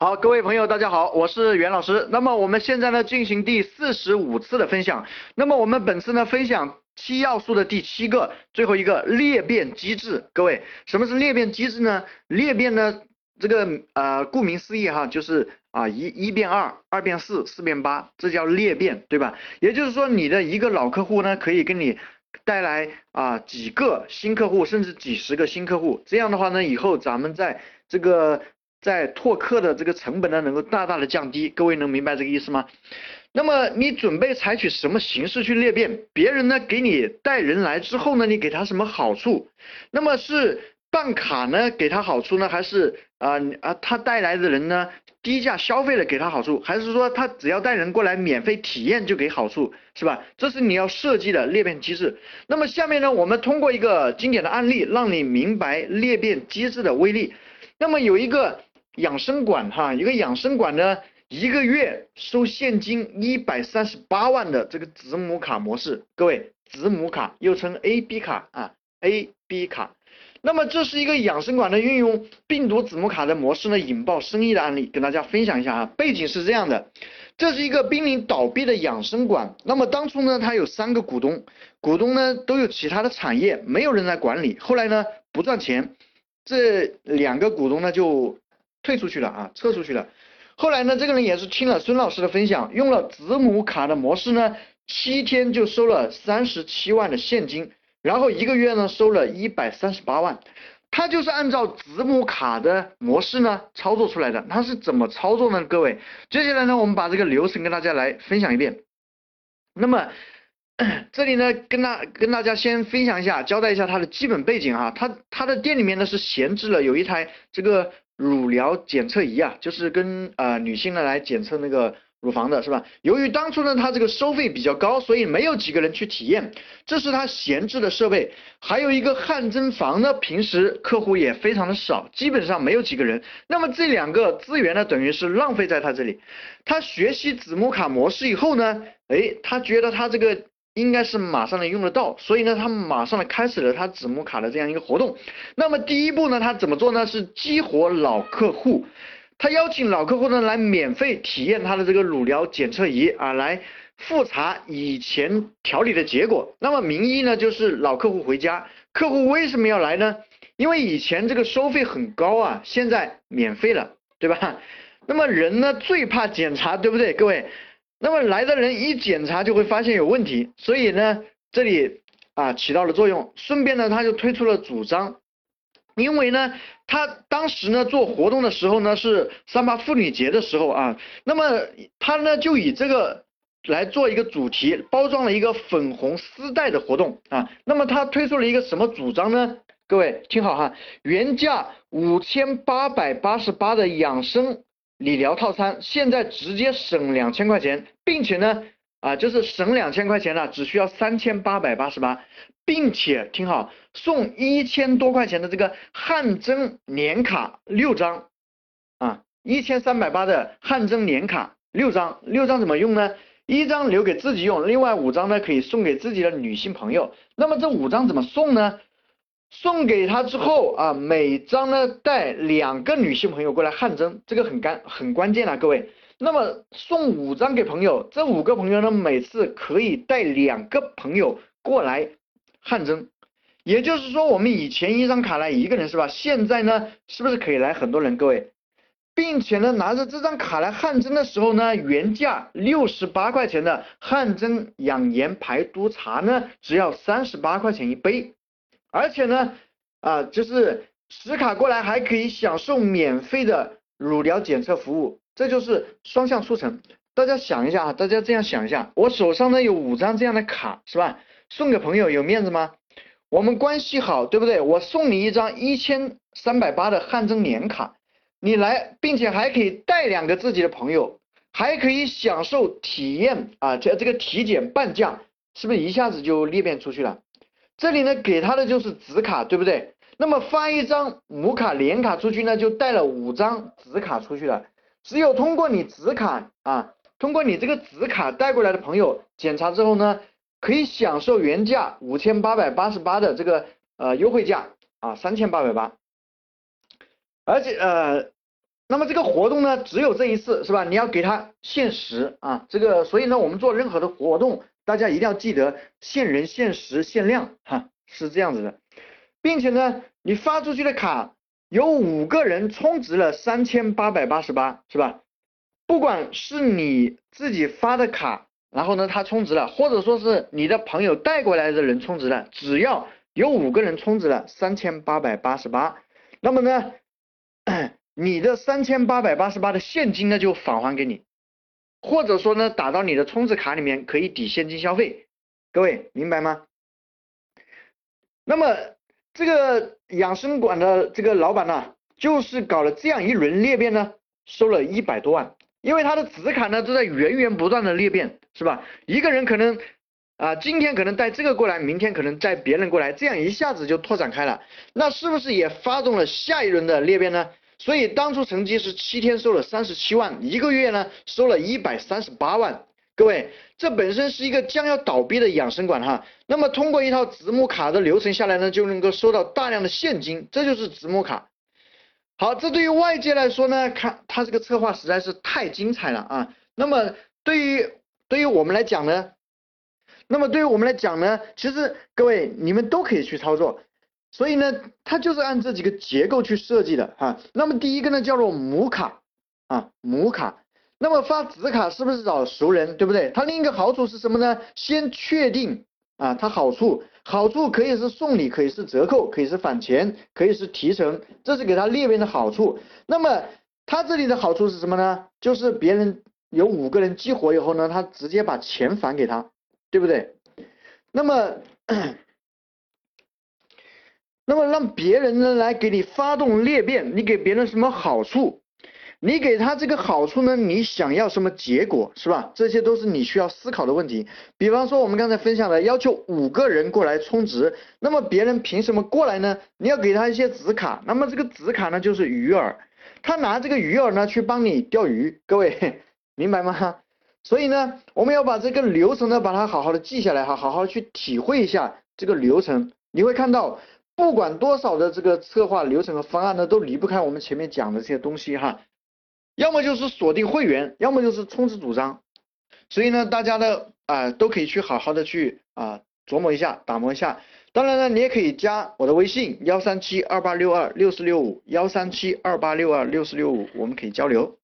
好，各位朋友，大家好，我是袁老师。那么我们现在呢进行第四十五次的分享。那么我们本次呢分享七要素的第七个，最后一个裂变机制。各位，什么是裂变机制呢？裂变呢，这个呃，顾名思义哈，就是啊一一变二，二变四，四变八，这叫裂变，对吧？也就是说，你的一个老客户呢，可以给你带来啊几个新客户，甚至几十个新客户。这样的话呢，以后咱们在这个在拓客的这个成本呢，能够大大的降低。各位能明白这个意思吗？那么你准备采取什么形式去裂变？别人呢给你带人来之后呢，你给他什么好处？那么是办卡呢给他好处呢，还是啊啊他带来的人呢低价消费了给他好处，还是说他只要带人过来免费体验就给好处，是吧？这是你要设计的裂变机制。那么下面呢，我们通过一个经典的案例，让你明白裂变机制的威力。那么有一个。养生馆哈，一个养生馆呢，一个月收现金一百三十八万的这个子母卡模式，各位子母卡又称 A B 卡啊，A B 卡。那么这是一个养生馆的运用病毒子母卡的模式呢，引爆生意的案例，跟大家分享一下啊。背景是这样的，这是一个濒临倒闭的养生馆。那么当初呢，它有三个股东，股东呢都有其他的产业，没有人来管理。后来呢不赚钱，这两个股东呢就。退出去了啊，撤出去了。后来呢，这个人也是听了孙老师的分享，用了子母卡的模式呢，七天就收了三十七万的现金，然后一个月呢收了一百三十八万。他就是按照子母卡的模式呢操作出来的。他是怎么操作呢？各位，接下来呢，我们把这个流程跟大家来分享一遍。那么 这里呢，跟大跟大家先分享一下，交代一下他的基本背景哈。他他的店里面呢是闲置了有一台这个。乳疗检测仪啊，就是跟呃女性呢来检测那个乳房的是吧？由于当初呢它这个收费比较高，所以没有几个人去体验，这是他闲置的设备。还有一个汗蒸房呢，平时客户也非常的少，基本上没有几个人。那么这两个资源呢，等于是浪费在他这里。他学习子母卡模式以后呢，哎，他觉得他这个。应该是马上能用得到，所以呢，他马上呢开始了他子母卡的这样一个活动。那么第一步呢，他怎么做呢？是激活老客户，他邀请老客户呢来免费体验他的这个乳疗检测仪啊，来复查以前调理的结果。那么名义呢就是老客户回家，客户为什么要来呢？因为以前这个收费很高啊，现在免费了，对吧？那么人呢最怕检查，对不对，各位？那么来的人一检查就会发现有问题，所以呢，这里啊起到了作用。顺便呢，他就推出了主张，因为呢，他当时呢做活动的时候呢是三八妇女节的时候啊，那么他呢就以这个来做一个主题，包装了一个粉红丝带的活动啊。那么他推出了一个什么主张呢？各位听好哈，原价五千八百八十八的养生。理疗套餐现在直接省两千块钱，并且呢，啊，就是省两千块钱了，只需要三千八百八十八，并且听好，送一千多块钱的这个汗蒸年卡六张，啊，一千三百八的汗蒸年卡六张，六张怎么用呢？一张留给自己用，另外五张呢可以送给自己的女性朋友。那么这五张怎么送呢？送给他之后啊，每张呢带两个女性朋友过来汗蒸，这个很干很关键啊，各位。那么送五张给朋友，这五个朋友呢每次可以带两个朋友过来汗蒸，也就是说我们以前一张卡来一个人是吧？现在呢是不是可以来很多人？各位，并且呢拿着这张卡来汗蒸的时候呢，原价六十八块钱的汗蒸养颜排毒茶呢，只要三十八块钱一杯。而且呢，啊，就是持卡过来还可以享受免费的乳疗检测服务，这就是双向促成。大家想一下啊，大家这样想一下，我手上呢有五张这样的卡，是吧？送给朋友有面子吗？我们关系好，对不对？我送你一张一千三百八的汗蒸年卡，你来，并且还可以带两个自己的朋友，还可以享受体验啊，这这个体检半价，是不是一下子就裂变出去了？这里呢，给他的就是子卡，对不对？那么发一张母卡连卡出去呢，就带了五张子卡出去了。只有通过你子卡啊，通过你这个子卡带过来的朋友检查之后呢，可以享受原价五千八百八十八的这个呃优惠价啊，三千八百八。而且呃。那么这个活动呢，只有这一次，是吧？你要给他限时啊，这个，所以呢，我们做任何的活动，大家一定要记得限人、限时、限量，哈，是这样子的，并且呢，你发出去的卡有五个人充值了三千八百八十八，是吧？不管是你自己发的卡，然后呢，他充值了，或者说是你的朋友带过来的人充值了，只要有五个人充值了三千八百八十八，那么呢？你的三千八百八十八的现金呢就返还给你，或者说呢打到你的充值卡里面可以抵现金消费，各位明白吗？那么这个养生馆的这个老板呢，就是搞了这样一轮裂变呢，收了一百多万，因为他的子卡呢都在源源不断的裂变，是吧？一个人可能啊今天可能带这个过来，明天可能带别人过来，这样一下子就拓展开了，那是不是也发动了下一轮的裂变呢？所以当初成绩是七天收了三十七万，一个月呢收了一百三十八万。各位，这本身是一个将要倒闭的养生馆哈。那么通过一套子母卡的流程下来呢，就能够收到大量的现金，这就是子母卡。好，这对于外界来说呢，看他这个策划实在是太精彩了啊。那么对于对于我们来讲呢，那么对于我们来讲呢，其实各位你们都可以去操作。所以呢，它就是按这几个结构去设计的哈。那么第一个呢叫做母卡啊，母卡。那么发子卡是不是找熟人，对不对？它另一个好处是什么呢？先确定啊，它好处，好处可以是送礼，可以是折扣，可以是返钱，可以是提成，这是给它裂变的好处。那么它这里的好处是什么呢？就是别人有五个人激活以后呢，他直接把钱返给他，对不对？那么。那么让别人呢来给你发动裂变，你给别人什么好处？你给他这个好处呢？你想要什么结果是吧？这些都是你需要思考的问题。比方说我们刚才分享的，要求五个人过来充值，那么别人凭什么过来呢？你要给他一些纸卡，那么这个纸卡呢就是鱼饵，他拿这个鱼饵呢去帮你钓鱼，各位 明白吗？所以呢，我们要把这个流程呢把它好好的记下来哈，好好去体会一下这个流程，你会看到。不管多少的这个策划流程和方案呢，都离不开我们前面讲的这些东西哈。要么就是锁定会员，要么就是充值主张。所以呢，大家呢啊都可以去好好的去啊琢磨一下，打磨一下。当然呢，你也可以加我的微信幺三七二八六二六四六五幺三七二八六二六四六五，我们可以交流。